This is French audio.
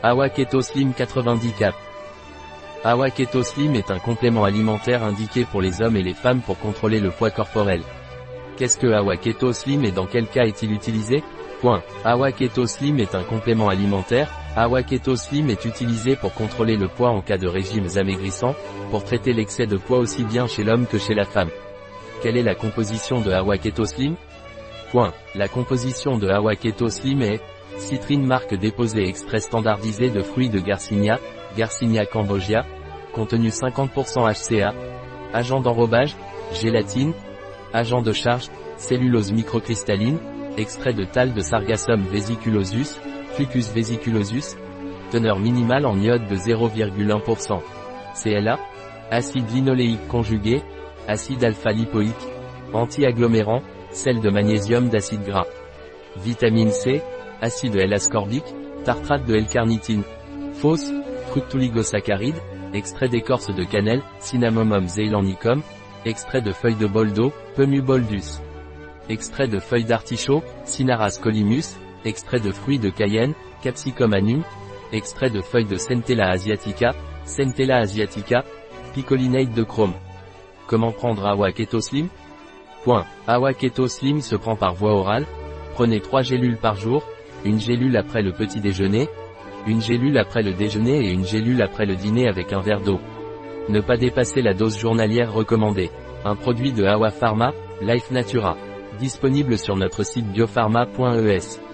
Awa Keto Slim 90 cap. Awa Keto Slim est un complément alimentaire indiqué pour les hommes et les femmes pour contrôler le poids corporel. Qu'est-ce que Awa Keto Slim et dans quel cas est-il utilisé? Point. Awa Keto Slim est un complément alimentaire. Awa Keto Slim est utilisé pour contrôler le poids en cas de régimes amaigrissants, pour traiter l'excès de poids aussi bien chez l'homme que chez la femme. Quelle est la composition de Awa Keto Slim? Point. La composition de Awa Keto Slim est Citrine marque déposée extrait standardisé de fruits de Garcinia, Garcinia cambogia, contenu 50% HCA, agent d'enrobage, gélatine, agent de charge, cellulose microcristalline, extrait de tal de Sargassum vesiculosus, Fucus vesiculosus, teneur minimale en iode de 0,1%. CLA, acide linoléique conjugué, acide alpha-lipoïque, anti-agglomérant, sel de magnésium d'acide gras. Vitamine C, acide L-ascorbique, tartrate de L-carnitine. Fausse, fructuligosaccharides, extrait d'écorce de cannelle, Cinnamomum zeylanicum, extrait de feuilles de boldo, Pemu boldus. Extrait de feuilles d'artichaut, Cinnaras colimus, extrait de fruits de cayenne, Capsicum anum, extrait de feuilles de Centella asiatica, Centella asiatica, picolinate de chrome. Comment prendre Awa Keto Slim Point. Awa Keto Slim se prend par voie orale. Prenez 3 gélules par jour, une gélule après le petit déjeuner, une gélule après le déjeuner et une gélule après le dîner avec un verre d'eau. Ne pas dépasser la dose journalière recommandée. Un produit de Awa Pharma, Life Natura. Disponible sur notre site biopharma.es.